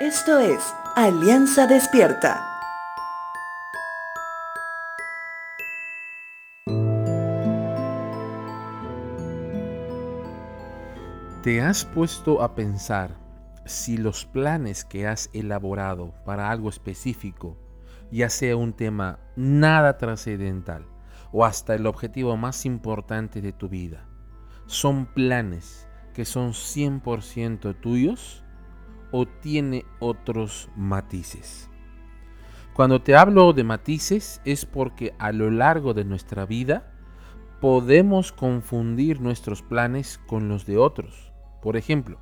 Esto es Alianza Despierta. ¿Te has puesto a pensar si los planes que has elaborado para algo específico, ya sea un tema nada trascendental o hasta el objetivo más importante de tu vida, son planes que son 100% tuyos o tiene otros matices? Cuando te hablo de matices es porque a lo largo de nuestra vida podemos confundir nuestros planes con los de otros. Por ejemplo,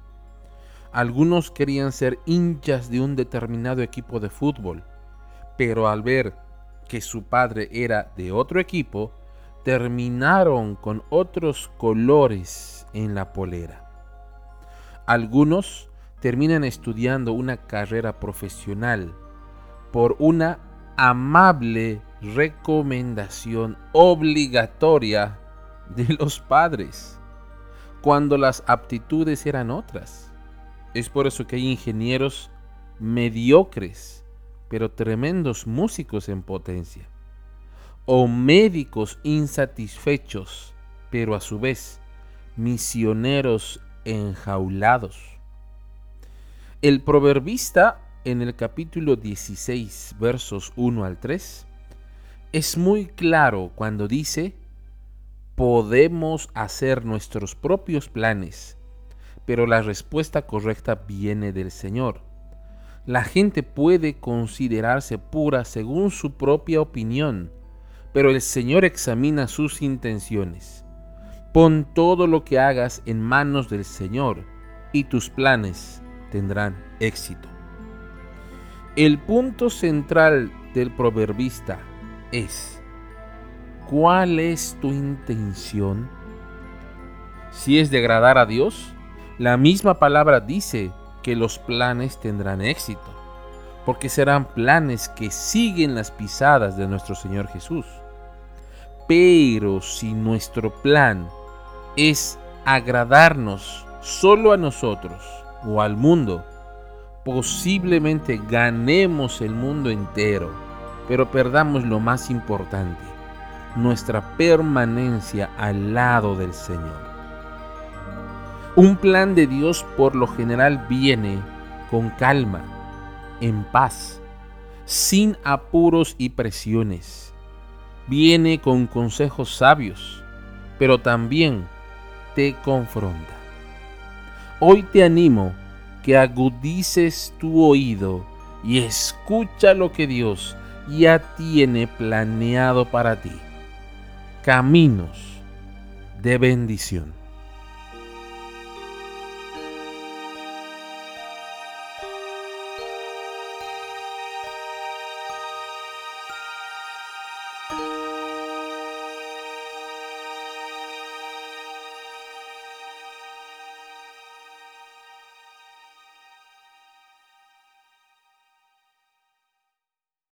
algunos querían ser hinchas de un determinado equipo de fútbol, pero al ver que su padre era de otro equipo, terminaron con otros colores en la polera. Algunos terminan estudiando una carrera profesional por una amable recomendación obligatoria de los padres, cuando las aptitudes eran otras. Es por eso que hay ingenieros mediocres, pero tremendos músicos en potencia. O médicos insatisfechos, pero a su vez misioneros enjaulados. El proverbista en el capítulo 16, versos 1 al 3, es muy claro cuando dice, podemos hacer nuestros propios planes pero la respuesta correcta viene del Señor. La gente puede considerarse pura según su propia opinión, pero el Señor examina sus intenciones. Pon todo lo que hagas en manos del Señor y tus planes tendrán éxito. El punto central del proverbista es, ¿cuál es tu intención? Si es de agradar a Dios, la misma palabra dice que los planes tendrán éxito, porque serán planes que siguen las pisadas de nuestro Señor Jesús. Pero si nuestro plan es agradarnos solo a nosotros o al mundo, posiblemente ganemos el mundo entero, pero perdamos lo más importante, nuestra permanencia al lado del Señor. Un plan de Dios por lo general viene con calma, en paz, sin apuros y presiones. Viene con consejos sabios, pero también te confronta. Hoy te animo que agudices tu oído y escucha lo que Dios ya tiene planeado para ti. Caminos de bendición.